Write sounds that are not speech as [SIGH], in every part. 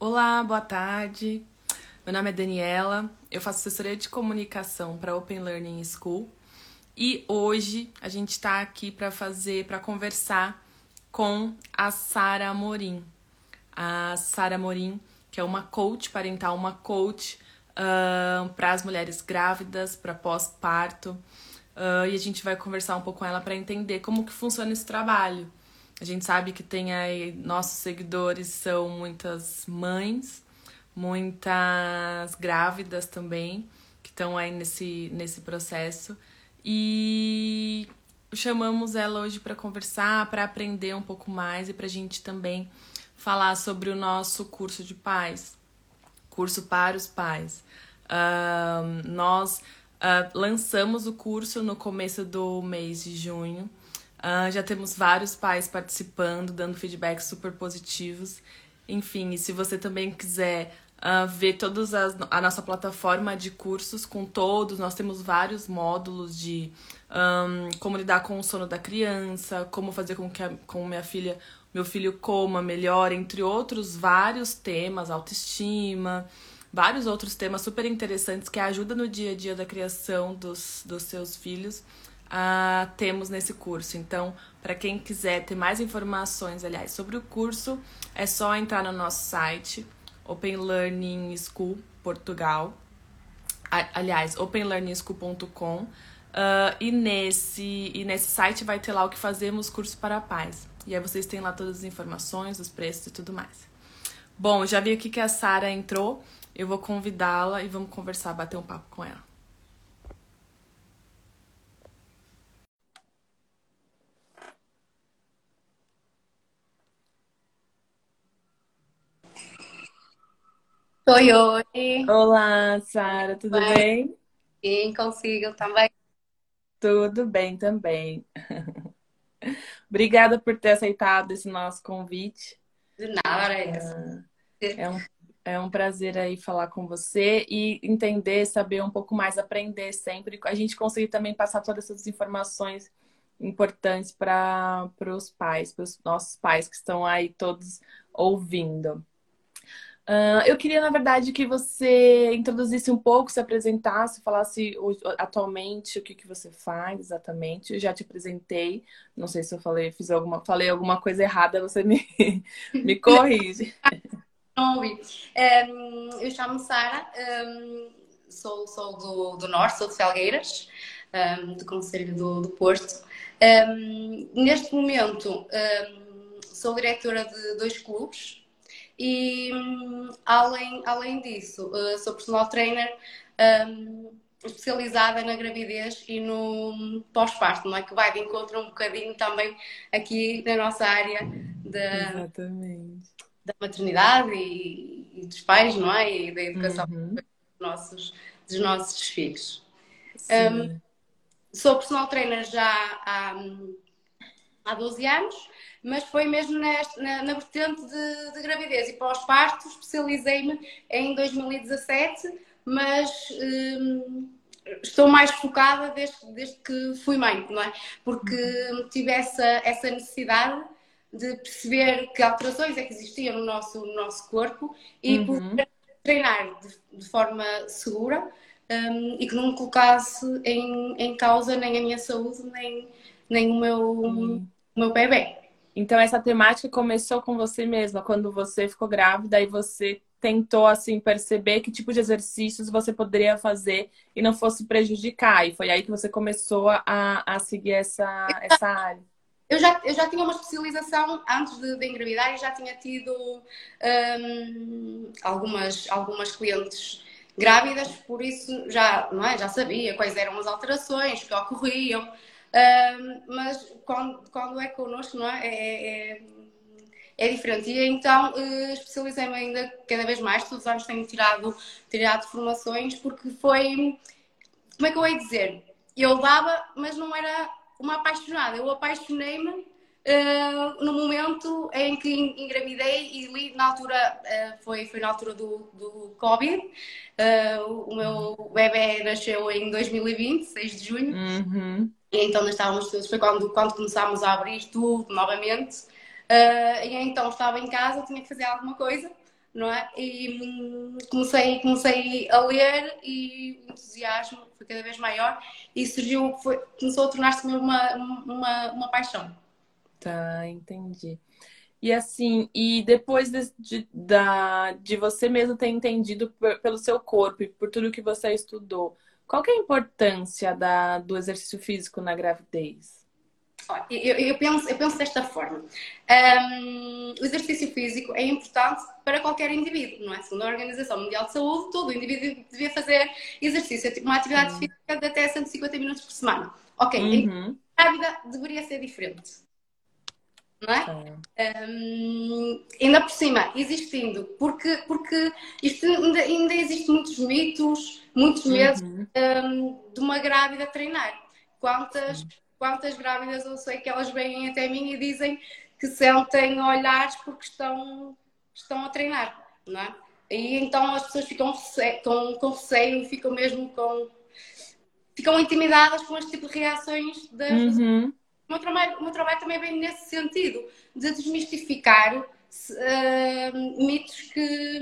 Olá, boa tarde. Meu nome é Daniela, eu faço assessoria de comunicação para Open Learning School e hoje a gente está aqui para fazer, para conversar com a Sara Morim. A Sara Morim, que é uma coach parental, uma coach uh, para as mulheres grávidas, para pós-parto. Uh, e a gente vai conversar um pouco com ela para entender como que funciona esse trabalho. A gente sabe que tem aí nossos seguidores são muitas mães, muitas grávidas também, que estão aí nesse, nesse processo. E chamamos ela hoje para conversar, para aprender um pouco mais e para a gente também falar sobre o nosso curso de pais, curso para os pais. Uh, nós uh, lançamos o curso no começo do mês de junho. Uh, já temos vários pais participando, dando feedbacks super positivos. Enfim, e se você também quiser uh, ver toda a nossa plataforma de cursos com todos, nós temos vários módulos de um, como lidar com o sono da criança, como fazer com que a, com minha filha, meu filho coma melhor, entre outros vários temas, autoestima, vários outros temas super interessantes que ajudam no dia a dia da criação dos, dos seus filhos uh, temos nesse curso. Então, para quem quiser ter mais informações, aliás, sobre o curso, é só entrar no nosso site, Open Learning School Portugal. Aliás, openlearningschool.com. Uh, e, nesse, e nesse site vai ter lá o que fazemos curso para pais. E aí vocês têm lá todas as informações, os preços e tudo mais. Bom, já vi aqui que a Sara entrou. Eu vou convidá-la e vamos conversar, bater um papo com ela. Oi, oi. Olá, Sara, tudo bem? Sim, consigo também. Tudo bem também. [LAUGHS] Obrigada por ter aceitado esse nosso convite. De nada, é isso. É um, é um prazer aí falar com você e entender, saber um pouco mais, aprender sempre. A gente conseguir também passar todas essas informações importantes para os pais, para os nossos pais que estão aí todos ouvindo. Uh, eu queria, na verdade, que você introduzisse um pouco, se apresentasse, falasse atualmente o que, que você faz exatamente. Eu já te apresentei, não sei se eu falei, fiz alguma, falei alguma coisa errada, você me, [LAUGHS] me corrige. Um, eu chamo Sara, um, sou, sou do, do Norte, sou de Felgueiras, um, do Conselho do, do Porto. neste momento, sou diretora de dois clubes e além, além disso, uh, sou personal trainer um, especializada na gravidez e no pós-parto, não é? Que vai de encontro um bocadinho também aqui na nossa área da, da maternidade e, e, dos pais, não é? E da educação uhum. dos, nossos, dos nossos filhos. Um, sou personal trainer já há, há 12 anos mas foi mesmo neste, na, na vertente de, de gravidez e pós-parto, especializei-me em 2017, mas hum, estou mais focada desde, desde que fui mãe, não é? Porque tive essa, essa necessidade de perceber que alterações é que existiam no nosso, no nosso corpo e uhum. treinar de, de forma segura um, e que não me colocasse em, em causa nem a minha saúde, nem, nem o meu, uhum. O meu bebê. Então essa temática começou com você mesma, quando você ficou grávida e você tentou assim perceber que tipo de exercícios você poderia fazer e não fosse prejudicar. E foi aí que você começou a, a seguir essa, essa área. Eu já, eu já tinha uma especialização antes de, de engravidar e já tinha tido um, algumas, algumas clientes grávidas, por isso já, não é? já sabia quais eram as alterações que ocorriam mas quando, quando é connosco, não é? É, é, é diferente. E então uh, especializei-me ainda cada vez mais, todos os anos tenho tirado, tirado formações, porque foi. Como é que eu ia dizer? Eu dava, mas não era uma apaixonada. Eu apaixonei-me Uh, no momento em que engravidei e li, na altura, uh, foi, foi na altura do, do Covid, uh, o meu bebê nasceu em 2020, 6 de junho, uhum. e então nós estávamos todos, foi quando, quando começámos a abrir tudo novamente, e então estava em casa, tinha que fazer alguma coisa, não é? E hum, comecei, comecei a ler e o entusiasmo foi cada vez maior e surgiu, foi, começou a tornar-se uma, uma, uma paixão. Tá, entendi. E assim, e depois de, de, da, de você mesmo ter entendido pelo seu corpo e por tudo que você estudou, qual que é a importância da, do exercício físico na gravidez? Eu, eu, penso, eu penso desta forma. Um, o exercício físico é importante para qualquer indivíduo, não é? Segundo a Organização Mundial de Saúde, todo indivíduo devia fazer exercício, tipo uma atividade uhum. física de até 150 minutos por semana. Ok, uhum. a vida deveria ser diferente não é? Um, ainda por cima, existindo, porque, porque isto ainda, ainda existe muitos mitos, muitos medos uhum. um, de uma grávida treinar. Quantas, quantas grávidas eu sei que elas vêm até mim e dizem que sentem olhares porque estão, estão a treinar, não é? E então as pessoas ficam com, com receio, ficam mesmo com. ficam intimidadas com este tipo de reações das uhum. O meu trabalho, o meu trabalho também vem nesse sentido, de desmistificar uh, mitos que,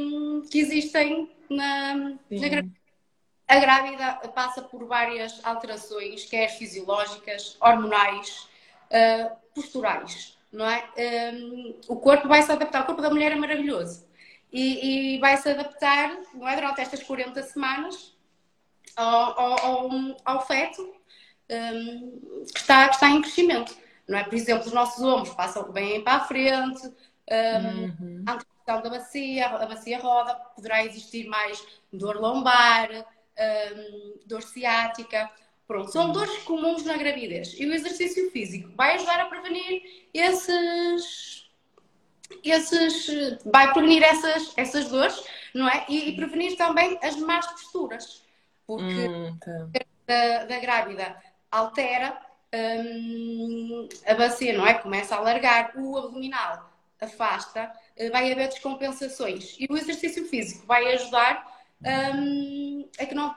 que existem na, na gravidez. A grávida passa por várias alterações, quer fisiológicas, hormonais, uh, posturais, não é? Um, o corpo vai se adaptar, o corpo da mulher é maravilhoso e, e vai se adaptar, não é? Durante estas 40 semanas ao, ao, ao, ao feto um, que, está, que está em crescimento. Não é? Por exemplo, os nossos ombros passam bem para a frente, um, uhum. a antebração da bacia, a bacia roda, poderá existir mais dor lombar, um, dor ciática. Pronto, são dores comuns na gravidez. E o exercício físico vai ajudar a prevenir esses. esses vai prevenir essas, essas dores, não é? E, e prevenir também as más posturas. Porque hum, tá. da, da grávida altera hum, a bacia, não é? Começa a alargar, o abdominal afasta, eh, vai haver descompensações. E o exercício físico vai ajudar hum, a, que não,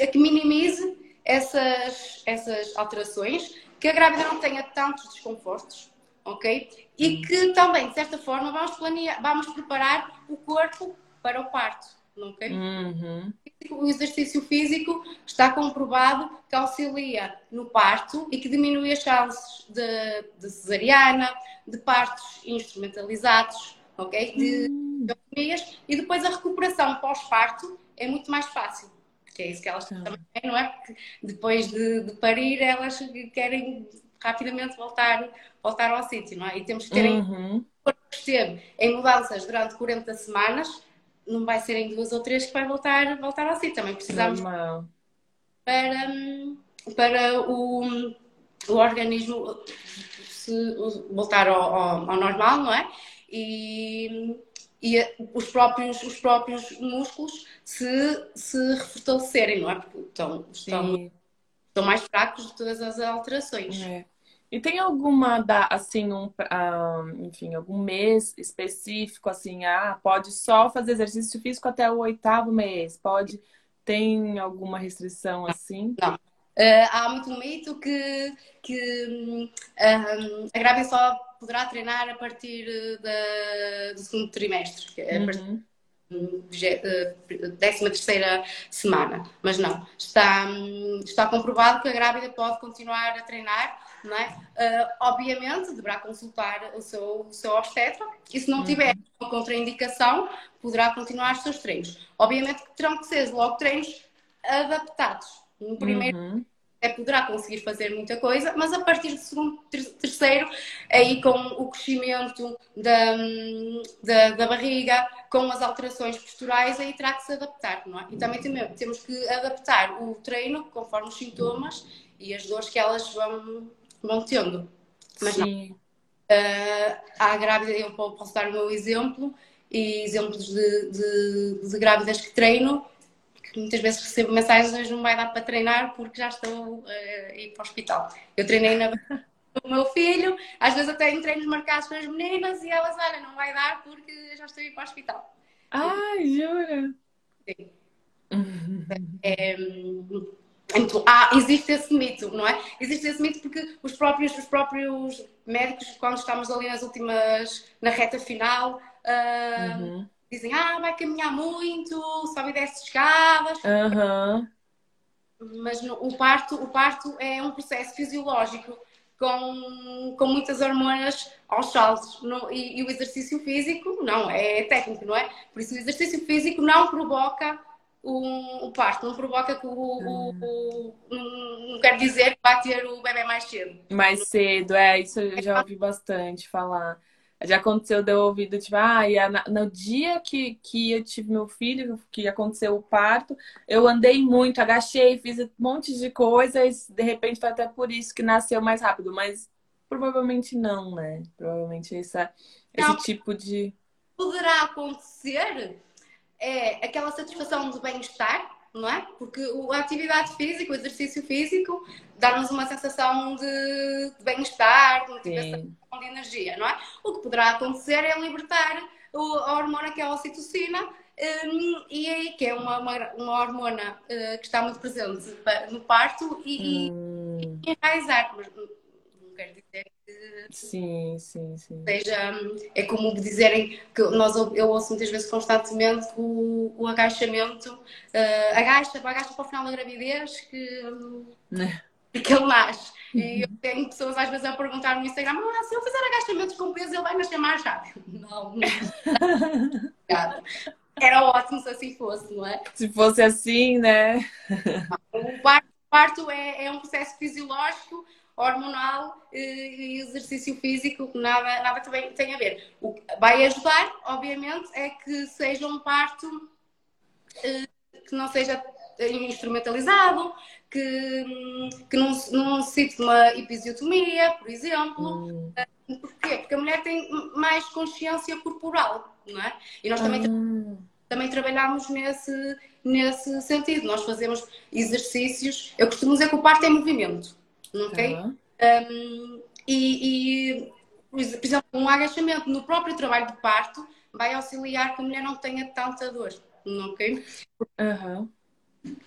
a que minimize essas, essas alterações, que a grávida não tenha tantos desconfortos, ok? E que também, de certa forma, vamos, planear, vamos preparar o corpo para o parto. Okay? Uhum. O exercício físico está comprovado que auxilia no parto e que diminui as chances de, de cesariana, de partos instrumentalizados, ok? De uhum. e depois a recuperação pós-parto é muito mais fácil. Que é isso que elas uhum. também, não é? Porque depois de, de, parir, elas querem rapidamente voltar, voltar ao sítio, não é? E temos que ter uhum. em mudanças durante 40 semanas, não vai ser em duas ou três que vai voltar, voltar ao sítio. Também precisamos Normal. para, para o, o organismo se, voltar ao, ao, ao, normal, não é? E, e os próprios, os próprios músculos se, se refortalecerem, não é? Porque estão, estão, estão mais fracos de todas as alterações. É. E tem alguma, assim, um, uh, enfim, algum mês específico, assim, ah, pode só fazer exercício físico até o oitavo mês? Pode, tem alguma restrição assim? Não. Uh, há muito mito que, que uh, a grávida só poderá treinar a partir da, do segundo trimestre, é uhum. décima terceira semana. Mas não, está, está comprovado que a grávida pode continuar a treinar não é? Uh, obviamente, deverá consultar o seu, o seu obstetra e se não uhum. tiver uma contraindicação, poderá continuar os seus treinos. Obviamente que terão que ser logo treinos adaptados. No primeiro uhum. é, poderá conseguir fazer muita coisa, mas a partir do segundo, terceiro, aí com o crescimento da, da, da barriga, com as alterações posturais, aí terá que se adaptar, não é? E também temos que adaptar o treino conforme os sintomas e as dores que elas vão vão tendo. Mas Sim. não. Uh, há grávida, eu posso dar o meu exemplo e exemplos de, de, de grávidas que treino, que muitas vezes recebo mensagens não vai dar para treinar porque já estou uh, a ir para o hospital. Eu treinei na [LAUGHS] o meu filho, às vezes até em treinos marcados com as meninas e elas, olha, não vai dar porque já estou a ir para o hospital. Ai, jura? Sim. [LAUGHS] é, então, há, existe esse mito, não é? Existe esse mito porque os próprios, os próprios médicos, quando estamos ali nas últimas, na reta final, uh, uhum. dizem, ah, vai caminhar muito, sobe e desce escadas. Aham. Mas no- o parto, o parto é um processo fisiológico com, com muitas hormonas aos saltos. No- e, e o exercício físico, não, é técnico, não é? Por isso o exercício físico não provoca o, o parto, não provoca que o, o- o- não, não quer dizer que vai ter o bebê mais cedo. Mais cedo, é, isso eu já ouvi bastante falar. Já aconteceu de eu ouvir do tipo, ah, e a- no dia que, que eu tive meu filho, que aconteceu o parto, eu andei muito, agachei, fiz um monte de coisas, de repente foi até por isso que nasceu mais rápido, mas provavelmente não, né? Provavelmente essa, esse Não. tipo de. poderá acontecer é aquela satisfação de bem-estar, não é? Porque a atividade física, o exercício físico, dá-nos uma sensação de, de bem-estar, de motivação, Sim. de energia, não é? O que poderá acontecer é libertar o- a hormona que é a ocitocina, hum, e aí que é uma, uma, uma hormona eh, que está muito presente no parto e, Hum, e enraizar. Mas não não quer dizer sim, sim, sim. seja, é como dizerem que nós, eu ouço muitas vezes constantemente o, o agachamento, eh, agacha, agacha para o final da gravidez que, que ele nasce. E eu tenho pessoas às vezes a perguntar no Instagram, ah, se eu fizer agachamentos com peso, ele vai nascer mais rápido. [LAUGHS] Não, não. Era ótimo se assim fosse, não é? Se fosse assim, né? O parto, o parto é, é um processo fisiológico, hormonal eh, e exercício físico nada, nada também tem a ver. O que vai ajudar, obviamente, é que seja um parto eh, que não seja instrumentalizado, que, hum, que não, não de uma episiotomia, por exemplo. Hum. Porquê? Porque a mulher tem mais consciência corporal, não é? E nós também Ah, também trabalhamos nesse, nesse sentido. Nós fazemos exercícios. Eu costumo dizer que o parto é movimento, ok? tá. Um, e, e, por ex- por exemplo, um agachamento no próprio trabalho de parto vai auxiliar que a mulher não tenha tanta dor, ok? Aham.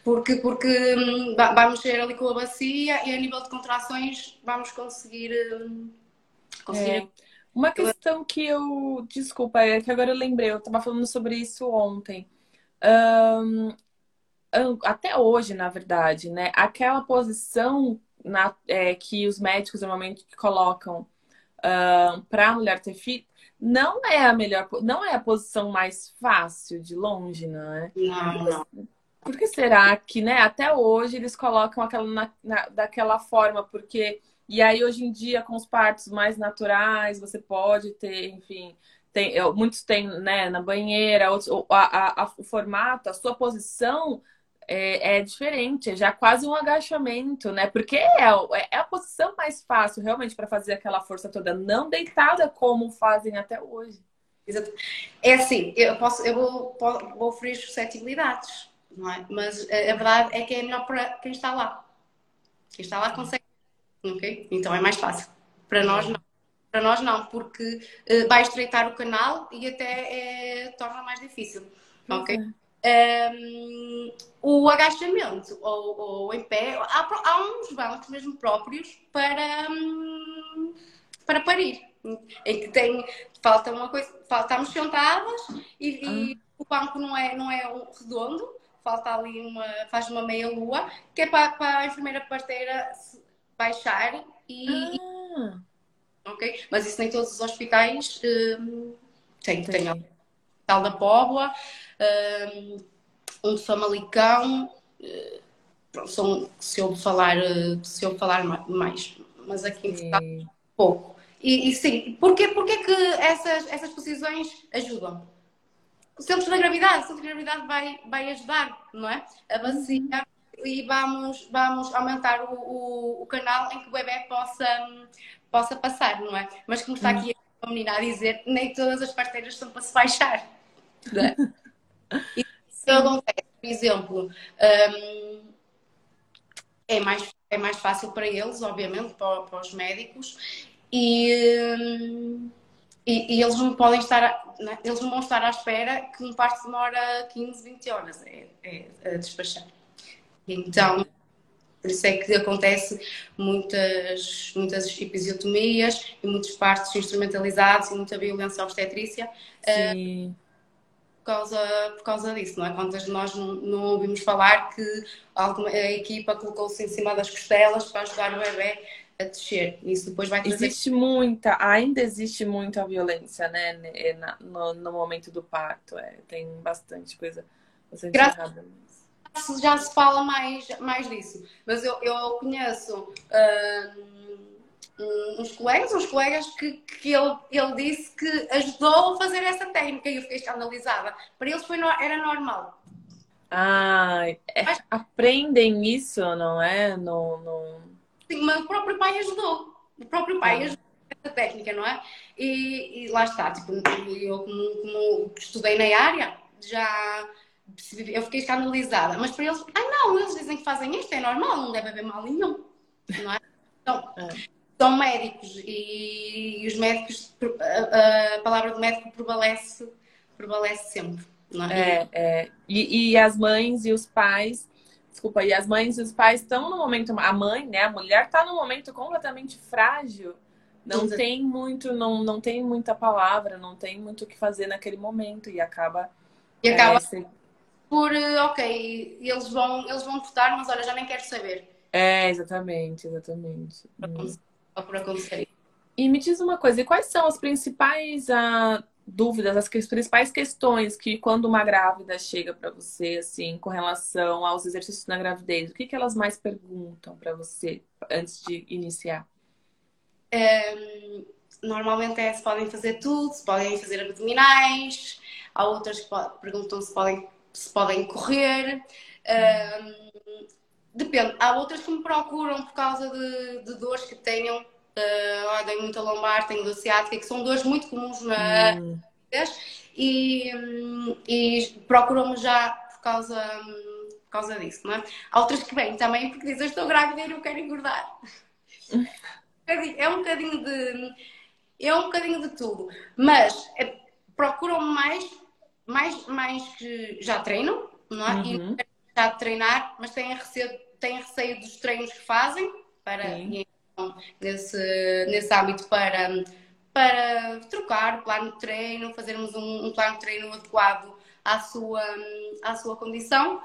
Porque, porque hum, va- vai mexer ali com a bacia e a nível de contrações vamos conseguir. hum, conseguir É. Uma questão que eu. Desculpa, é que agora eu lembrei, eu estava falando sobre isso ontem. An- até hoje, na verdade, né? Aquela posição na- é, que os médicos normalmente colocam para a mulher ter filho não é a melhor, não é a posição mais fácil de longe, não é? Não. Por que será que, né, até hoje eles colocam aquela na- na- daquela forma? Porque, e aí hoje em dia, com os partos mais naturais, você pode ter, enfim, tem, muitos têm, né, na banheira, outros, a- a- a- o formato, a sua posição é, é diferente, é já quase um agachamento, né? Porque é, o- é a posição mais fácil, realmente, para fazer aquela força toda, não deitada como fazem até hoje. É assim, eu, posso, eu vou, vou oferecer suscetibilidades, não é? Mas a, a verdade é que é melhor para quem está lá. Quem está lá consegue, ok? Então é mais fácil. Para nós não. Para nós não, porque eh, vai estreitar o canal e até eh, torna mais difícil, ok? Um, o agachamento ou, ou em pé, há, há uns bancos mesmo próprios para, hum, para parir, em que tem, falta uma coisa, falta, estamos sentadas e, e o banco não é, não é um redondo, falta ali uma, faz uma meia lua, que é para, para a enfermeira parteira baixar e, Ah, ok? Mas isso nem todos os hospitais hum, têm, tem Hospital da Póvoa, um, de Famalicão, eh, pronto, são, se eu falar, eh, se eu falar ma- mais, mas aqui em Portugal pouco. E, e sim, porquê, porquê que essas, essas posições ajudam? O centro da gravidade, o centro da gravidade vai, vai ajudar, não é? A bacia e vamos, vamos aumentar o, o, o canal em que o bebê possa, possa passar, não é? Mas como está aqui a menina a dizer, nem todas as parteiras são para se baixar. é? Isso acontece, por exemplo, hum, é, mais, é mais fácil para eles, obviamente, para, para os médicos, e, hum, e, e eles não podem estar, né, eles não vão estar à espera que um parto demora 15, 20 horas é, é, a despachar. Então, por isso é que acontece muitas, muitas episiotomias e muitos partos instrumentalizados e muita violência obstetrícia Sim. causa, por causa disso, não é? Quantas de nós não, não ouvimos falar que alguma, a equipa colocou-se em cima das costelas para ajudar o bebê a descer. Isso depois vai trazer... Existe muita, ainda existe muita violência, né? No, no momento do parto. É, tem bastante coisa bastante Graças... errada. Já se fala mais, mais disso. Mas eu, eu conheço uh, uns colegas, uns colegas que, que ele, ele disse que ajudou a fazer essa técnica e eu fiquei escandalizada. Para eles foi, era normal. Ah, é, aprendem isso, não é? No, no... Sim, mas o próprio pai ajudou. O próprio pai ah. ajudou essa técnica, não é? E, e lá está, tipo, eu como, como, estudei na área, já eu fiquei escandalizada. Mas para eles, ah não, eles dizem que fazem isto, é normal, não deve haver mal nenhum. Não é? Então, [LAUGHS] é são médicos e, os médicos, a, palavra do médico prevalece, prevalece sempre. É? é, é. E, e, as mães e os pais, desculpa, e as mães e os pais estão no momento, a mãe, né, a mulher está num momento completamente frágil. Não tem muito, não, não tem muita palavra, não tem muito o que fazer naquele momento e acaba. E acaba é, por, ok, eles vão, eles vão votar, mas olha, já nem quero saber. É, exatamente, exatamente. Hum por acontecer. E me diz uma coisa, e quais são as principais ah, dúvidas, as, as principais questões que quando uma grávida chega para você, assim, com relação aos exercícios na gravidez, o que, que elas mais perguntam para você antes de iniciar? É, normalmente é se podem fazer tudo, se podem fazer abdominais, há outras que perguntam se podem, se podem correr. Depende. Há outras que me procuram por causa de, de dores que tenham. Uh, tenho muita lombar, tenho dor ciática, que são dores muito comuns na hum. e, e procuram-me já por causa, por causa disso, não é? Há outras que vêm também porque dizem estou grávida e não quero engordar. é um bocadinho de. É um bocadinho de tudo. Mas é, procuram-me mais, mais, mais que já treinam, não é? Uhum. E já treinar, mas têm receio têm receio dos treinos que fazem para então, nesse, nesse âmbito para, para trocar o plano de treino, fazermos um, um plano de treino adequado à sua, à sua condição.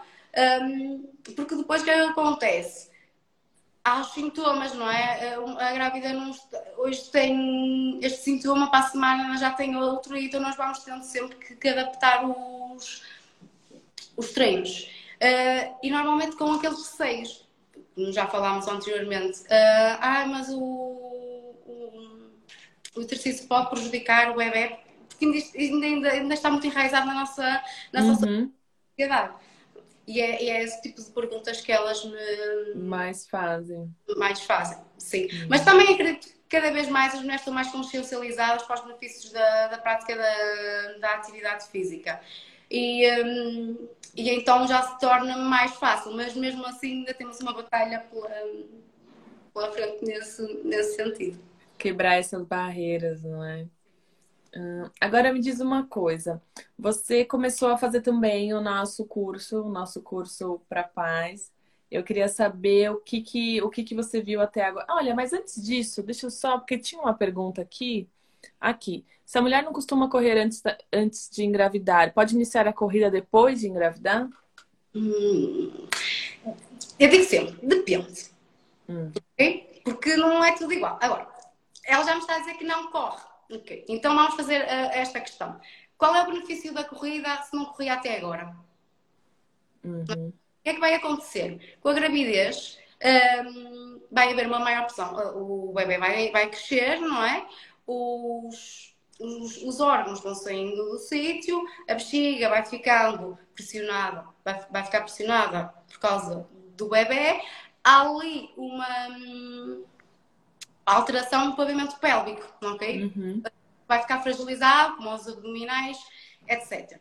Um, porque depois o que acontece? Há os sintomas, não é? A grávida não, hoje tem este sintoma, para a semana já tem outro, e então nós vamos tendo sempre que, que adaptar os, os treinos. Uh, e normalmente com aqueles receios, como já falámos anteriormente, uh, ah, mas o, o, o, exercício pode prejudicar o bebê, porque ainda, ainda, ainda está muito enraizado na nossa, na nossa uhum. sociedade. E é, e é, esse tipo de perguntas que elas me. Mais fazem. Mais fazem, sim. Uhum. Mas também acredito que cada vez mais as mulheres estão mais consciencializadas para os benefícios da, da prática da, da atividade física. E. Um, e então já se torna mais fácil, mas mesmo assim ainda temos uma batalha pela, pela frente nesse, nesse sentido. Quebrar essas barreiras, não é? Uh, agora me diz uma coisa. Você começou a fazer também o nosso curso, o nosso curso para paz. Eu queria saber o que que, o que que você viu até agora. Olha, mas antes disso, deixa eu só, porque tinha uma pergunta aqui. Aqui. Se a mulher não costuma correr antes, da, antes de engravidar, pode iniciar a corrida depois de engravidar? Hum, eu digo sempre, depende. Hum. Okay? Porque não é tudo igual. Agora, ela já me está a dizer que não corre. Okay. Então vamos fazer uh, esta questão. Qual é o benefício da corrida se não corria até agora? Uhum. O que é que vai acontecer? Com a gravidez, um, vai haver uma maior pressão. O bebê vai, vai crescer, não é? Os, os, os órgãos vão saindo do sítio, a bexiga vai ficando pressionada, vai, vai ficar pressionada por causa do bebê, há ali uma hum, alteração no pavimento pélvico, ok? Uhum. Vai ficar fragilizado, como os abdominais, etc.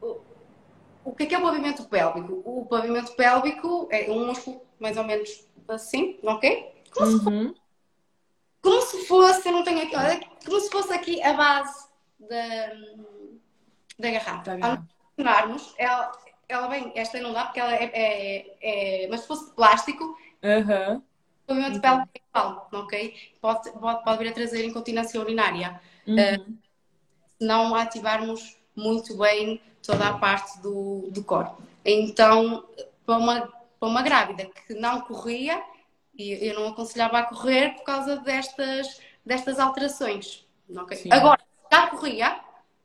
O, o que é, que é o pavimento pélvico? O pavimento pélvico é um músculo mais ou menos assim, ok? Como uhum como se fosse, eu não tenho aqui, olha, como se fosse aqui a base da, da garrafa. Ao funcionarmos, ela, ela vem, esta não dá porque ela é, é, é mas se fosse de plástico, uhum. O movimento de pele é igual, ok? Pode, pode, pode vir a trazer incontinência urinária. Uhum. Uh, se não ativarmos muito bem toda a parte do, do corpo. Então, para uma, para uma grávida que não corria, e eu não aconselhava a correr por causa destas, destas alterações. Okay? Agora, já corria,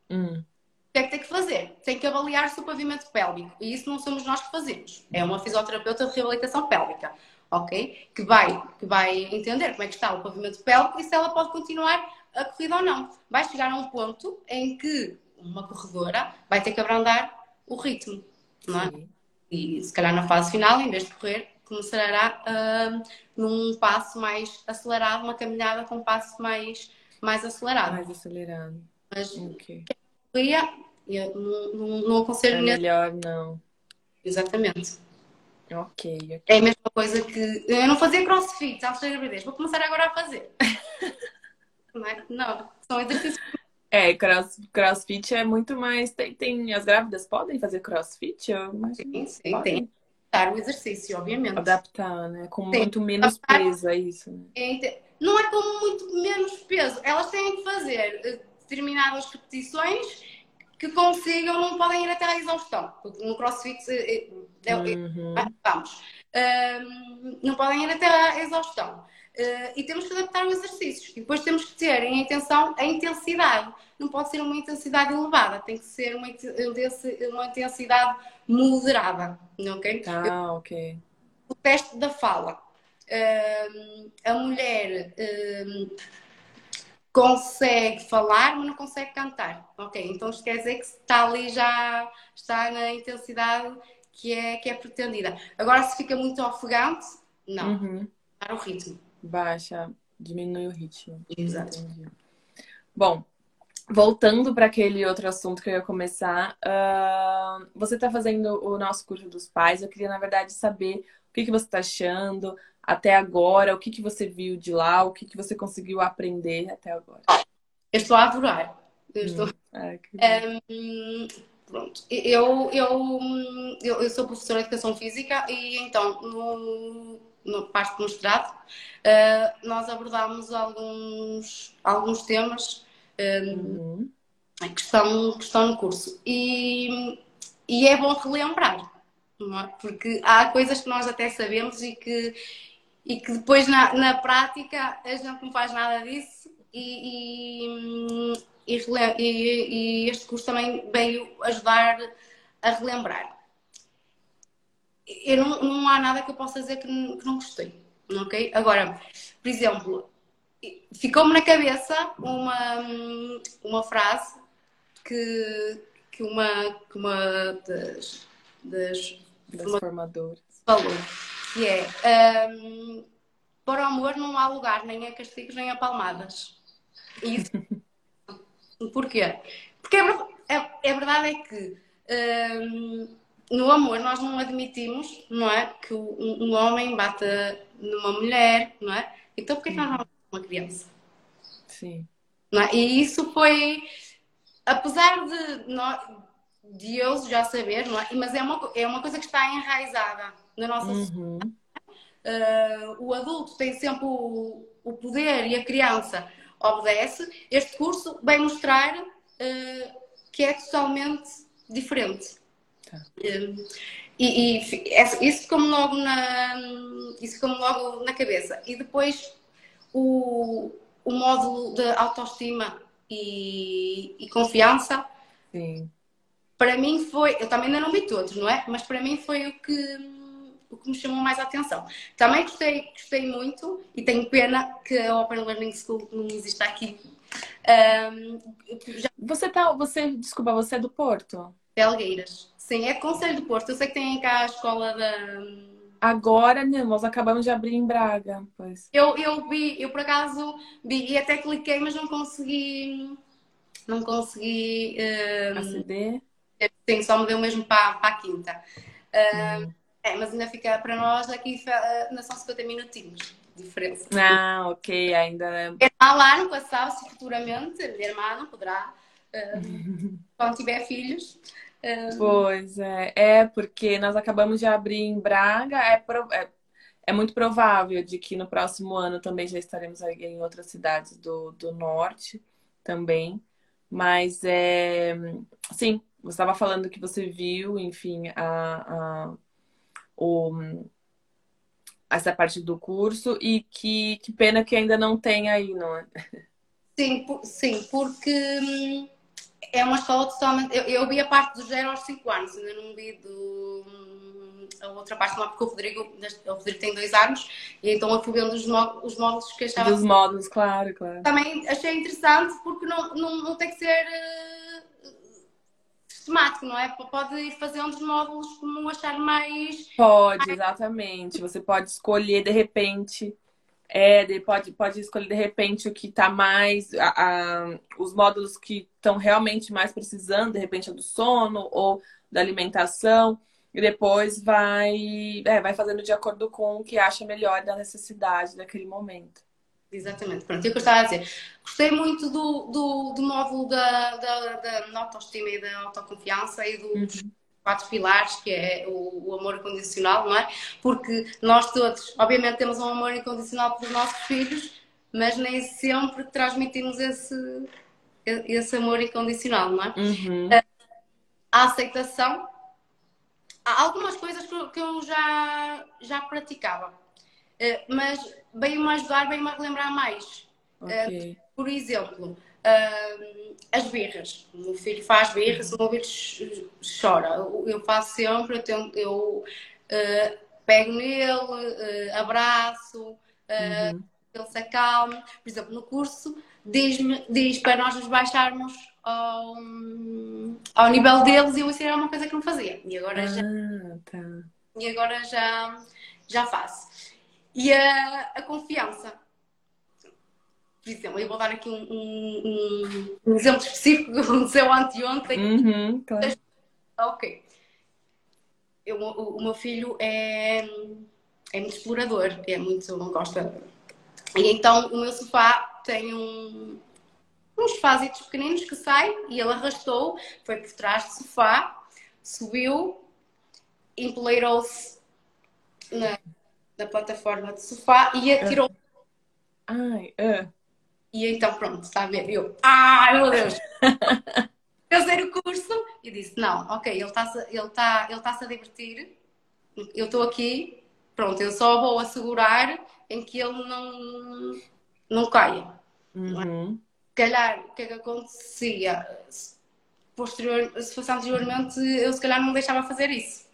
hum. o que é que tem que fazer? Tem que avaliar o pavimento pélvico. E isso não somos nós que fazemos. É uma fisioterapeuta de reabilitação pélvica. Ok? Que vai, que vai entender como é que está o pavimento pélvico e se ela pode continuar a corrida ou não. Vai chegar a um ponto em que uma corredora vai ter que abrandar o ritmo. Não é? E se calhar na fase final, em vez de correr, começará uh, num passo mais acelerado, uma caminhada com um passo mais, mais acelerado. Mais acelerado. Mas okay. eu não, não, não aconselho é melhor não. Exatamente. Ok, ok. É a mesma coisa que. Eu não fazia crossfit antes da gravidez, vou começar agora a fazer. [LAUGHS] não, é? não, são exercícios é, cross, crossfit é muito mais. Tem, tem, as grávidas podem fazer crossfit? Eu sim, sim, podem. tem. Adaptar o exercício, obviamente. Adaptar, né? Com muito menos peso, é isso. Né? Não é com muito menos peso. Elas têm que fazer eh, determinadas repetições que consigam, não podem ir até à exaustão. Porque no crossfit, eh, eh, uhum. vamos, não podem ir até à exaustão. Uh, e temos que adaptar os exercícios. E depois temos que ter em atenção a intensidade. Não pode ser uma intensidade elevada, tem que ser uma, uma intensidade moderada. Ok? Ah, ok. O teste da fala. Uh, a mulher uh, consegue falar, mas não consegue cantar. Ok, então isto quer dizer que está ali já está na intensidade que é, que é pretendida. Agora, se fica muito ofegante, não. Uhum. Para o ritmo. Baixa, diminui o ritmo. Exato. Entendi. Bom, voltando para aquele outro assunto que eu ia começar, uh, você está fazendo o nosso curso dos pais. Eu queria, na verdade, saber o que, que você está achando até agora, o que, que você viu de lá, o que, que você conseguiu aprender até agora. Eu estou a adorar. Eu estou. Hum. Ah, que... um, pronto. Eu, eu, eu, eu, sou professora de Educação Física e então no, no parte do mestrado, uh, nós abordámos alguns, alguns temas uhum. que, estão, que estão no curso. E, e é bom relembrar, é? porque há coisas que nós até sabemos e que, e que depois na, na prática a gente não faz nada disso e, e, e, e este curso também veio ajudar a relembrar eu não, não há nada que eu possa dizer que não, que não gostei. Ok? Agora, por exemplo, ficou-me na cabeça uma, uma frase que, que, uma, que uma das, das, das formadoras falou, que é um, para o amor não há lugar nem a castigos nem a palmadas. E isso, [LAUGHS] porquê? Porque é, é, é verdade é que um, no amor nós não admitimos, não é? Que um, um homem bata numa mulher, não é? Então por que nós não uma criança? Sim. É? E isso foi, apesar de, nós, de eu já saber, não é? Mas é uma, é uma coisa que está enraizada na nossa uhum. sociedade. Uh, o adulto tem sempre o, o poder e a criança obedece. Este curso vai mostrar uh, que é totalmente diferente. Tá. Um, e, e, isso ficou-me logo na isso ficou logo na cabeça e depois o, o módulo de autoestima e, e confiança Sim. para mim foi eu também ainda não vi todos não é mas para mim foi o que o que me chamou mais a atenção também gostei gostei muito e tenho pena que a Open Learning School não exista aqui um, já... você tá você desculpa você é do Porto Belgueiras Sim, é Conselho do Porto. Eu sei que tem cá a escola da. Agora, não, nós acabamos de abrir em Braga, pois. Eu, eu vi, eu por acaso vi e até cliquei, mas não consegui. Não consegui. Um, Aceder? Sim, só me deu mesmo para, para a quinta. hum. É, mas ainda fica para nós aqui, ainda são 50 minutinhos de diferença. Ah, ok, ainda. É irmã lá não passava, se futuramente, minha irmã não poderá, uh, [LAUGHS] quando tiver filhos. Pois é, é porque nós acabamos de abrir em Braga, é, pro, é, é, muito provável de que no próximo ano também já estaremos em outras cidades do, do norte também. Mas é, sim, você estava falando que você viu, enfim, a, a, o, essa parte do curso e que, que pena que ainda não tem aí, não é? Sim, sim porque hum, é uma escola totalmente. Eu, eu vi a parte do zero aos 5 anos, ainda não vi do, hum, a outra parte, não, porque o Rodrigo, o Rodrigo tem dois anos, e então eu fui vendo os, os módulos que achava. Dos módulos, claro, claro. Também achei interessante porque não, não, não tem que ser uh, sistemático, não é? Pode ir fazendo os módulos como achar mais. Pode, exatamente. Você pode escolher de repente é, pode, pode escolher de repente o que está mais, a, a, os módulos que estão realmente mais precisando, de repente, é do sono ou da alimentação, e depois vai, é, vai fazendo de acordo com o que acha melhor da necessidade daquele momento. Exatamente, pronto, é o que eu estava a dizer. Gostei muito do, do, do módulo da, da, da autoestima e da autoconfiança e dos, uhum quatro pilares, que é o, o, amor incondicional, não é? Porque nós todos, obviamente, temos um amor incondicional pelos nossos filhos, mas nem sempre transmitimos esse, esse amor incondicional, não é? Uhum. A aceitação. Há algumas coisas que eu já, já praticava, eh, mas veio-me ajudar, veio-me a relembrar mais. Okay. Por exemplo, uh, as birras. O meu filho faz birras, o meu filho chora. Eu faço sempre, eu, tento, eu uh, pego nele, uh, abraço, uhum. ele se acalma. Por exemplo, no curso diz, diz para nós nos baixarmos ao, ao nível deles e eu ensinei uma coisa que não fazia. E agora ah, já, tá. e agora já, já faço. E a, a confiança por exemplo, eu vou dar aqui um, um, um exemplo específico que aconteceu anteontem. Uhum, claro. Ok. Eu, o, o, meu filho é, é muito explorador, é muito, não gosta. E então o meu sofá tem um, uns fásitos pequeninos que saem e ele arrastou, foi por trás do sofá, subiu, empoleirou-se na, na plataforma do sofá e atirou. Ai, uh. E então, pronto, está a ver? Eu, ai meu Deus! eu sei o curso e disse: não, ok, ele está-se ele tá, ele tá a divertir, eu estou aqui, pronto, eu só vou assegurar em que ele não, não caia. Uhum. Se calhar, o que é que acontecia? Posterior, se fosse anteriormente, eu se calhar não deixava fazer isso,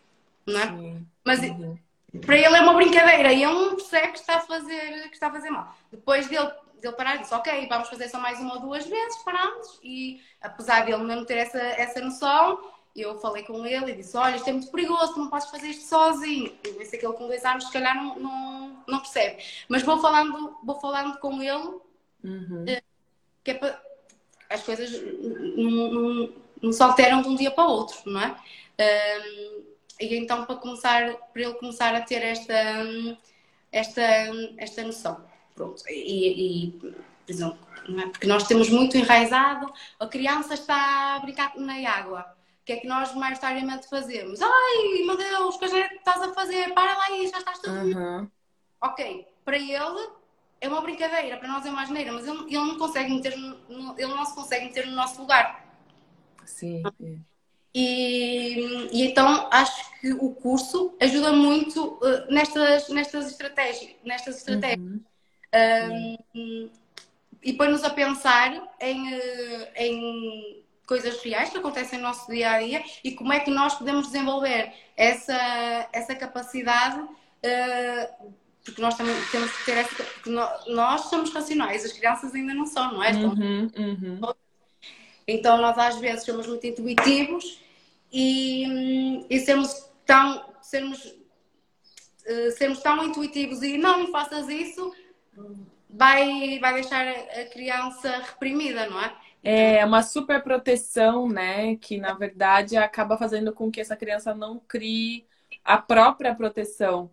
não é? Sim. Mas uhum. Para ele é uma brincadeira e ele não percebe que está a fazer, que está a fazer mal. Depois dele ele parar disse, ok, vamos fazer só mais uma ou duas vezes, paramos, e apesar de ele não ter essa, essa noção, eu falei com ele e disse, olha, isto é muito perigoso, tu não podes fazer isto sozinho. Eu pensei que ele com dois anos, se calhar, não, não, não percebe. Mas vou falando, vou falando com ele, uhum. Eh, que é para... As coisas não, não, não se alteram de um dia para o outro, não é? Um, e então, para começar, para ele começar a ter esta, esta, esta noção. Pronto, e, e por exemplo, é? porque nós temos muito enraizado, a criança está a brincar na água. O que é que nós mais tardiamente fazemos? Ai, meu Deus, o que é que estás a fazer? Para lá aí, já estás tudo. Uhum. Ok, para ele é uma brincadeira, para nós é uma asneira, mas ele, ele não consegue meter ele não se consegue meter no nosso lugar. Sim. E, e, então acho que o curso ajuda muito uh, nestas, nestas estratégias. Nestas estratégias. Uhum. Um, e põe-nos a pensar em, eh, em coisas reais que acontecem no nosso dia a dia e como é que nós podemos desenvolver essa, essa capacidade, uh, porque nós também temos que ter essa. Porque nós somos racionais, as crianças ainda não são, não é? Uhum, uhum. Então nós às vezes somos muito intuitivos e, e sermos tão. Sermos, uh, sermos tão intuitivos e não faças isso vai, vai deixar a criança reprimida, não é? É uma super proteção, né? Que na verdade acaba fazendo com que essa criança não crie a própria proteção.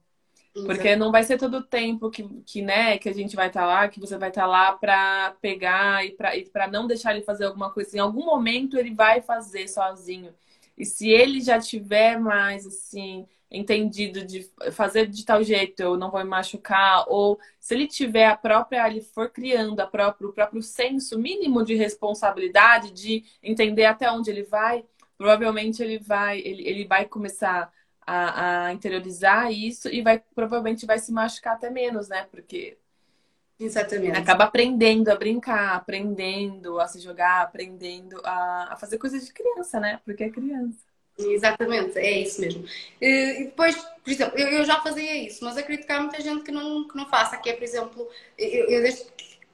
Porque não vai ser todo o tempo que, que, né, que a gente vai estar tá lá, que você vai estar tá lá para pegar e para não deixar ele fazer alguma coisa. Em algum momento ele vai fazer sozinho. E se ele já tiver mais assim, entendido de fazer de tal jeito, eu não vou me machucar, ou se ele tiver a própria, ele for criando a própria, o próprio senso mínimo de responsabilidade, de entender até onde ele vai, provavelmente ele vai, ele, ele vai começar a, a interiorizar isso e vai provavelmente vai se machucar até menos, né? Porque Exatamente. Acaba aprendendo a brincar, aprendendo a se jogar, aprendendo a, a fazer coisas de criança, né? Porque é criança. Exatamente, é isso mesmo. E depois, por exemplo, eu, eu já fazia isso, mas acredito que há muita gente que não, que não faça, que é, por exemplo, eu, eu desde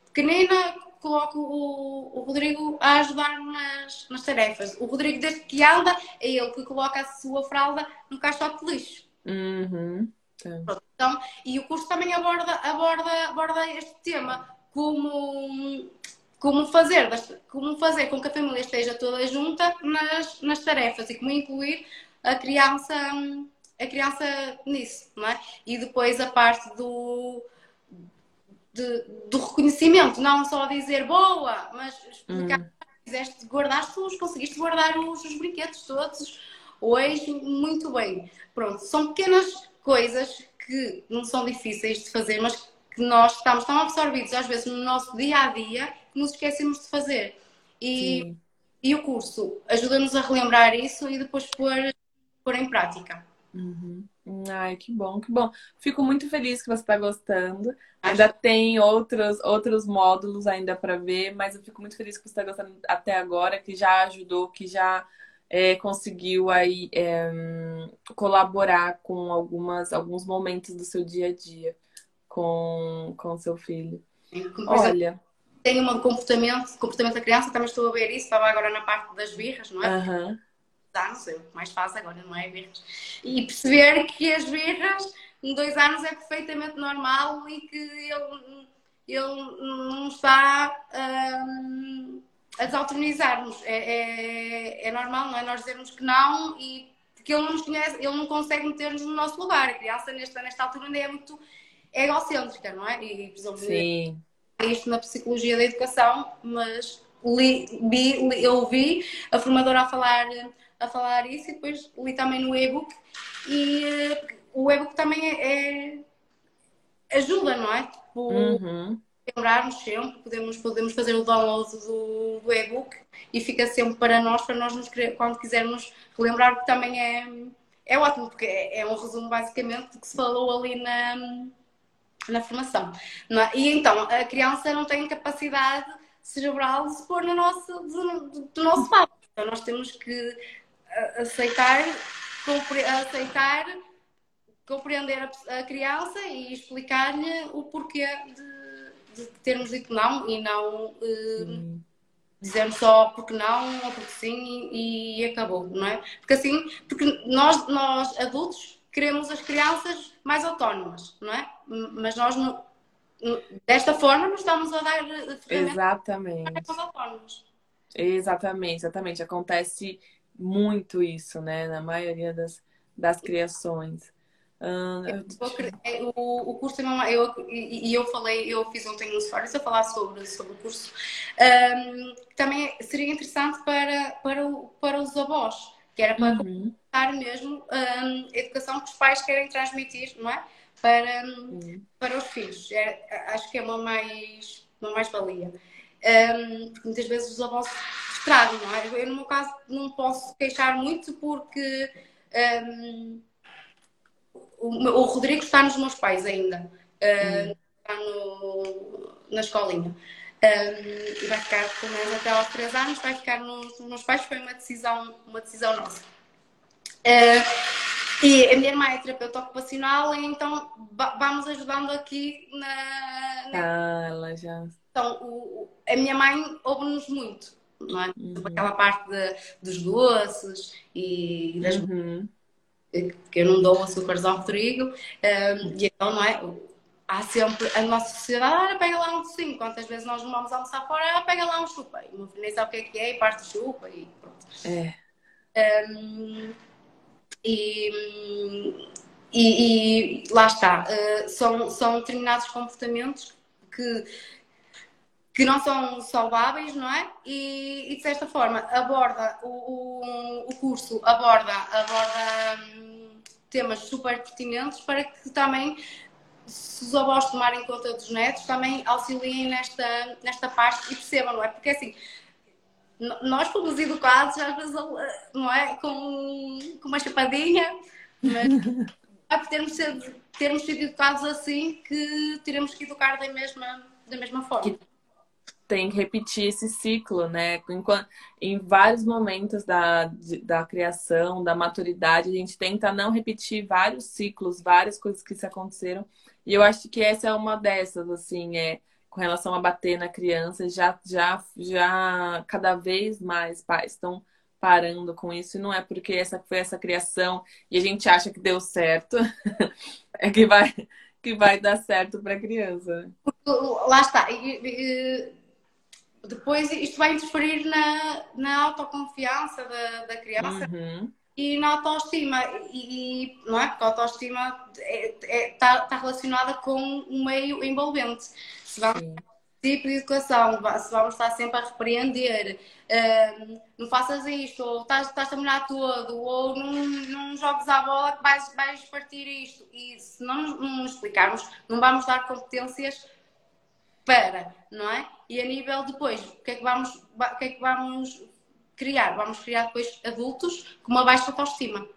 pequenina coloco o, o Rodrigo a ajudar nas, nas tarefas. O Rodrigo, desde que anda, é ele que coloca a sua fralda no caixote de lixo. Uhum. Então, e o curso também aborda, aborda, aborda este tema, como, como, fazer, como fazer com que a família esteja toda junta nas, nas tarefas e como incluir a criança, a criança nisso, não é? E depois a parte do, de, do reconhecimento, não só dizer boa, mas explicar hum. fizeste guardar os conseguiste guardar os, os brinquedos todos hoje muito bem. Pronto, são pequenas coisas que não são difíceis de fazer, mas que nós estamos tão absorvidos às vezes no nosso dia a dia que nos esquecemos de fazer. E, e o curso ajuda-nos a relembrar isso e depois pôr, pôr em prática. Uhum. Ai, que bom, que bom. Fico muito feliz que você está gostando. Ainda tem outros, outros módulos ainda para ver, mas eu fico muito feliz que você está gostando até agora, que já ajudou, que já é, conseguiu aí é, colaborar com algumas, alguns momentos do seu dia a dia com, com seu filho. Olha. Tem um comportamento, comportamento da criança, também estou a ver isso, estava agora na parte das birras, não é? Uhum. Anos, eu mais fácil agora, não é? Birras. E perceber que as birras, em dois anos, é perfeitamente normal e que ele, ele não está. Hum, a desautorizarmos. É, é, é, normal, não é? Nós dizermos que não e porque ele não nos conhece, ele não consegue meter-nos no nosso lugar. A criança nesta, nesta altura ainda é muito egocêntrica, não é? E, por Sim. isto na psicologia da educação, mas li, vi, li, eu ouvi a formadora a falar, a falar isso e depois li também no e-book e uh, o e-book também é, é, ajuda, não é? Tipo, uhum lembrarmos sempre, podemos, podemos fazer o download do, do e-book e fica sempre para nós, para nós nos, quando quisermos relembrar, que também é, é ótimo, porque é, é um resumo basicamente do que se falou ali na, na formação. É? E então, a criança não tem capacidade cerebral de se pôr no nosso, do, do nosso lado. Então, nós temos que aceitar, aceitar compreender a, a criança e explicar-lhe o porquê de de termos dito não e não uh, dizermos só porque não ou porque sim e, e, acabou, não é? Porque assim, porque nós, nós adultos queremos as crianças mais autónomas, não é? Mas nós não, desta forma nos estamos a dar exatamente autónomas. Exatamente, exatamente. Acontece muito isso, né? Na maioria das, das criações. É, o, o curso eu, e eu falei, eu fiz ontem um stories a falar sobre, sobre o curso, um, também seria interessante para, para, para os avós, que era para uhum. mesmo um, a educação que os pais querem transmitir, não é? Para, uhum. para os filhos. É, acho que é uma mais, uma mais valia. Um, porque muitas vezes os avós estragam, não é? Eu, no meu caso, não posso queixar muito porque. Um, o, o Rodrigo está nos meus pais ainda. Uh, hum. Está no, na escolinha. Um, e vai ficar pelo menos até aos 3 anos, vai ficar nos, nos meus pais, foi uma decisão, uma decisão nossa. Uh, e a minha irmã é terapeuta ocupacional, então vamos ajudando aqui na. na... Ah, ela já. Então, o, a minha mãe ouve-nos muito, não é? Uhum. Aquela parte de, dos doces e das. Uhum que eu não dou açúcares ao Rodrigo, um, e então, não é? Há sempre a nossa sociedade, ah, pega lá um docinho. Quantas vezes nós vamos almoçar fora, ah, pega lá um chupa. E o meu filho nem sabe o que é que é, e parte chupa, e pronto. É. Um, e, e, e, lá está, uh, são, são determinados comportamentos que que não são saudáveis, não é? E, e de certa forma aborda o, o, o curso aborda, aborda hum, temas super pertinentes para que também se os avós tomarem conta dos netos também auxiliem nesta, nesta parte e percebam, não é? Porque assim, nós fomos educados, às vezes, não é? Com, com uma chapadinha, mas [LAUGHS] é por termos sido, termos sido educados assim que teremos que educar da mesma, da mesma forma. Tem que repetir esse ciclo, né? Enquanto, em vários momentos da, da criação, da maturidade, a gente tenta não repetir vários ciclos, várias coisas que se aconteceram. E eu acho que essa é uma dessas, assim, é com relação a bater na criança, já, já, já cada vez mais pais estão parando com isso. E não é porque essa foi essa criação e a gente acha que deu certo, [LAUGHS] é que vai, que vai dar certo para a criança. Lá está. Depois isto vai interferir na, na autoconfiança da, da criança. Uhum e na autoestima. E, não é? Porque a autoestima está é, é, tá, tá relacionada com o meio envolvente. Se vamos Sim. tipo de educação, se vamos estar sempre a repreender, uh, não faças isto, ou estás, estás a molhar todo, ou não, não jogues à bola que vais, vais partir isto. E se não, não explicarmos, não vamos dar competências para, não é? E a nível depois, o que é que vamos, o que é que vamos criar. Vamos criar depois adultos com uma baixa autoestima.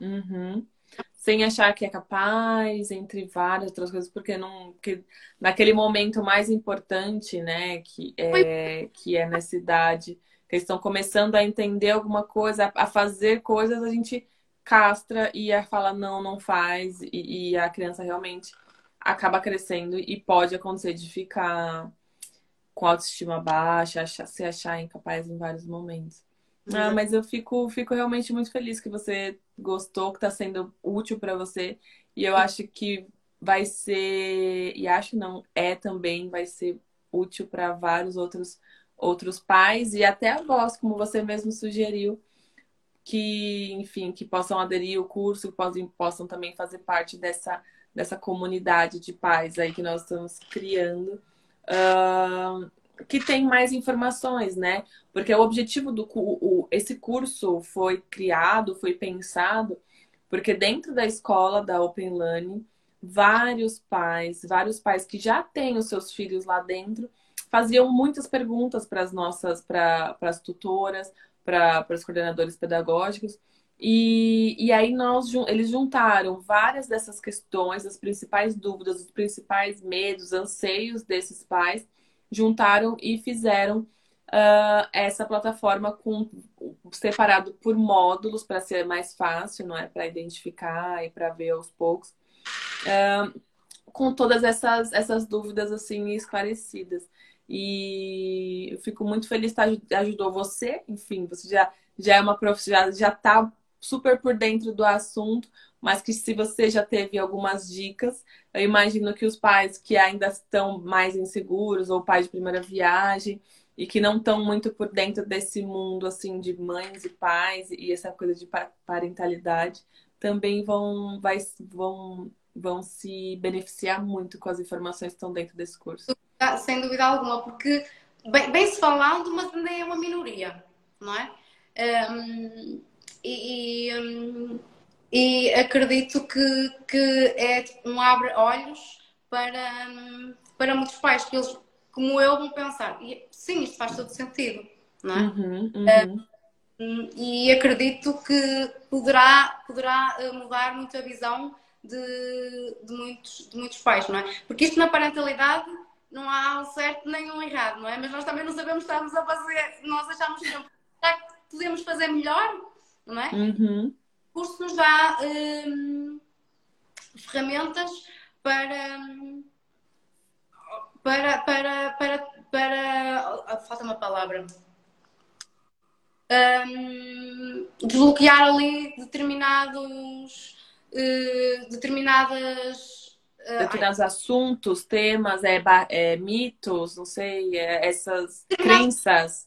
Uhum. Sem achar que é capaz, entre várias outras coisas, porque não. Porque naquele momento mais importante, né, que é, que é nessa idade, que eles estão começando a entender alguma coisa, a fazer coisas, a gente castra e a fala não, não faz, e, e a criança realmente acaba crescendo e pode acontecer de ficar com autoestima baixa, achar, se achar incapaz em vários momentos. Ah, mas eu fico, fico realmente muito feliz que você gostou, que está sendo útil para você. E eu acho que vai ser, e acho não, é também, vai ser útil para vários outros, outros pais e até avós, como você mesmo sugeriu, que, enfim, que possam aderir ao curso, que possam, possam também fazer parte dessa, dessa comunidade de pais aí que nós estamos criando uh, que tem mais informações, né? Porque o objetivo do o, esse curso foi criado, foi pensado, porque dentro da escola da Open Learning, vários pais, vários pais que já têm os seus filhos lá dentro, faziam muitas perguntas para as nossas, para as tutoras, para os coordenadores pedagógicos. E, e aí nós, eles juntaram várias dessas questões, as principais dúvidas, os principais medos, anseios desses pais, juntaram e fizeram uh, essa plataforma com separado por módulos para ser mais fácil, não é? Para identificar e para ver aos poucos. Uh, com todas essas, essas dúvidas assim esclarecidas. E eu fico muito feliz que ajudou você, enfim, você já, já é uma profissional, já está super por dentro do assunto, mas que se você já teve algumas dicas, eu imagino que os pais que ainda estão mais inseguros ou pais de primeira viagem e que não estão muito por dentro desse mundo assim de mães e pais e essa coisa de parentalidade também vão vai, vão vão se beneficiar muito com as informações que estão dentro desse curso. Sem dúvida alguma, porque bem, bem se falando, mas ainda é uma minoria, não é? E, e, acredito que, que é um abre-olhos para, para muitos pais, que eles, como eu, vão pensar, sim, isto faz todo sentido, não é? Uhum, uhum. e acredito que poderá, poderá eh, mudar muito a visão de, de, muitos, de muitos pais, não é? Porque isto na parentalidade não há um certo nem um errado, não é? Mas nós também não sabemos que estamos a fazer, nós achamos que podemos fazer melhor? Não é? Uhum. O curso nos dá hum, ferramentas para, para, para, para, para falta uma palavra. Um, desbloquear ali determinados uh, determinadas uh, determinados assuntos, temas, é, é, mitos, não sei, é, essas crenças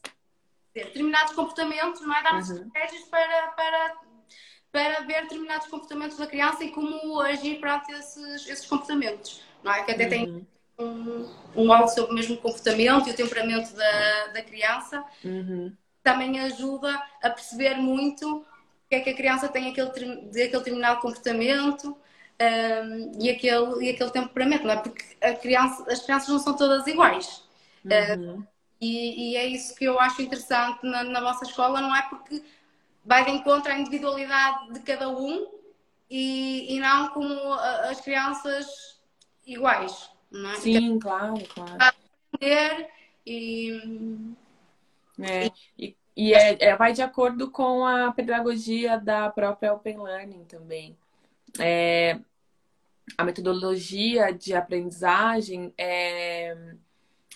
determinados comportamentos, não é? Dar uhum. estratégias para, para, para ver determinados comportamentos da criança e como agir perante esses, esses comportamentos, não é? Que até uhum. tem um, um algo sobre o mesmo comportamento e o temperamento da, da criança. Uhum. Também ajuda a perceber muito o que é que a criança tem aquele, de aquele determinado comportamento. Um, e, aquele, e aquele temperamento, não é? Porque a criança, as crianças não são todas iguais. Uhum. Uh, E, e, é isso que eu acho interessante na, na vossa escola, não é porque vai de encontro à individualidade de cada um e, e não como as crianças iguais, não é? Sim, claro, claro. Aprender e... É, e, e é, é, vai de acordo com a pedagogia da própria Open Learning também. É, a metodologia de aprendizagem é,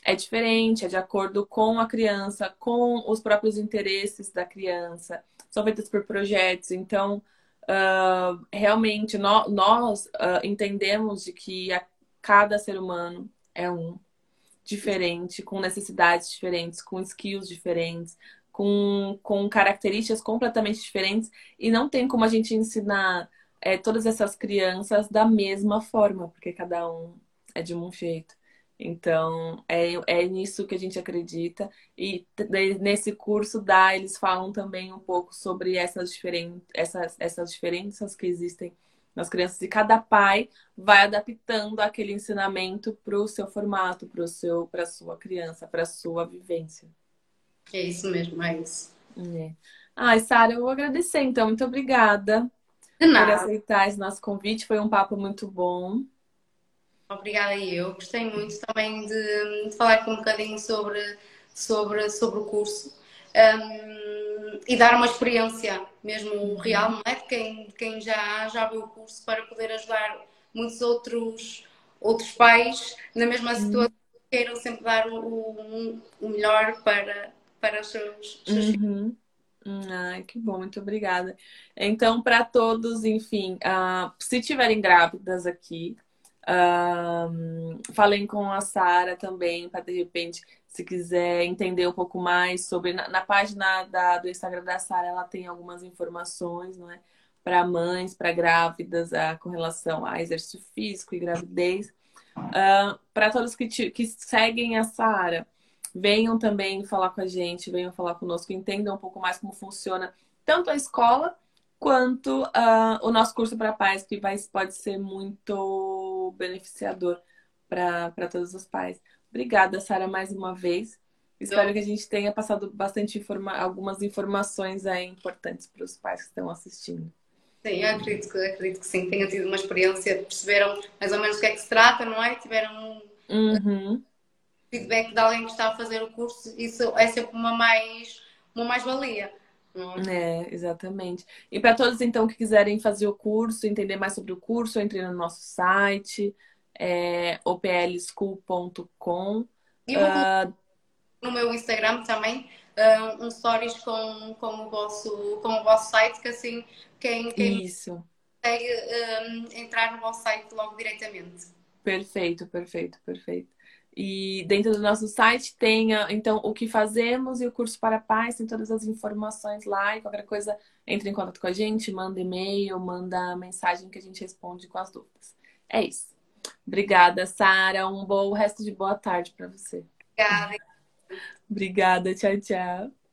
é diferente, é de acordo com a criança, com os próprios interesses da criança, são feitas por projetos. Então, uh, realmente, no, nós uh, entendemos de que a, cada ser humano é um diferente, com necessidades diferentes, com skills diferentes, com, com características completamente diferentes, e não tem como a gente ensinar é, todas essas crianças da mesma forma, porque cada um é de um jeito. Então, é, é nisso que a gente acredita. E nesse curso da, eles falam também um pouco sobre essas, diferen essas, essas diferenças que existem nas crianças. E cada pai vai adaptando aquele ensinamento para o seu formato, para a sua criança, para a sua vivência. É isso mesmo, é isso. É. Ai, Sara, eu vou agradecer então. Muito obrigada por aceitar esse nosso convite. Foi um papo muito bom. Obrigada eu. Gostei muito também de, de falar um bocadinho sobre, sobre, sobre o curso um, e dar uma experiência mesmo real, não é? De quem, de quem já, já viu o curso para poder ajudar muitos outros, outros pais na mesma uhum. situação que queiram sempre dar o, o, o melhor para, para os seus, os seus uhum. filhos. Ai, que bom, muito obrigada. Então, para todos, enfim, uh, se tiverem grávidas aqui, uh, falem com a Sara também, para de repente, se quiser entender um pouco mais sobre. Na, na página da, do Instagram da Sara, ela tem algumas informações, não é? Para mães, para grávidas, uh, com relação a exercício físico e gravidez. para todos que, te, que seguem a Sara venham também falar com a gente, venham falar conosco, entendam um pouco mais como funciona tanto a escola quanto uh, o nosso curso para pais, que vai, pode ser muito beneficiador para todos os pais. Obrigada, Sara, mais uma vez. Espero que a gente tenha passado bastante informa algumas informações aí importantes para os pais que estão assistindo. Sim, acredito que, acredito que sim, tenham tido uma experiência, perceberam mais ou menos o que é que se trata, não é? Tiveram uhum feedback de alguém que está a fazer o curso, isso é sempre uma mais uma mais-valia. É, exatamente. E para todos, então, que quiserem fazer o curso, entender mais sobre o curso, entre no nosso site, é, oplschool.com. E uh... no meu Instagram também, uh, um stories com, com, o vosso, com o vosso site, que assim, quem, quem Isso. consegue um, entrar no vosso site logo diretamente. Perfeito, perfeito, perfeito. E dentro do nosso site tem, então, o que fazemos e o curso para pais, tem todas as informações lá. E qualquer coisa, entre em contato com a gente, manda e-mail, manda mensagem que a gente responde com as dúvidas. É isso. Obrigada, Sara. Um bom resto de boa tarde para você. Obrigada. Obrigada. Tchau, tchau.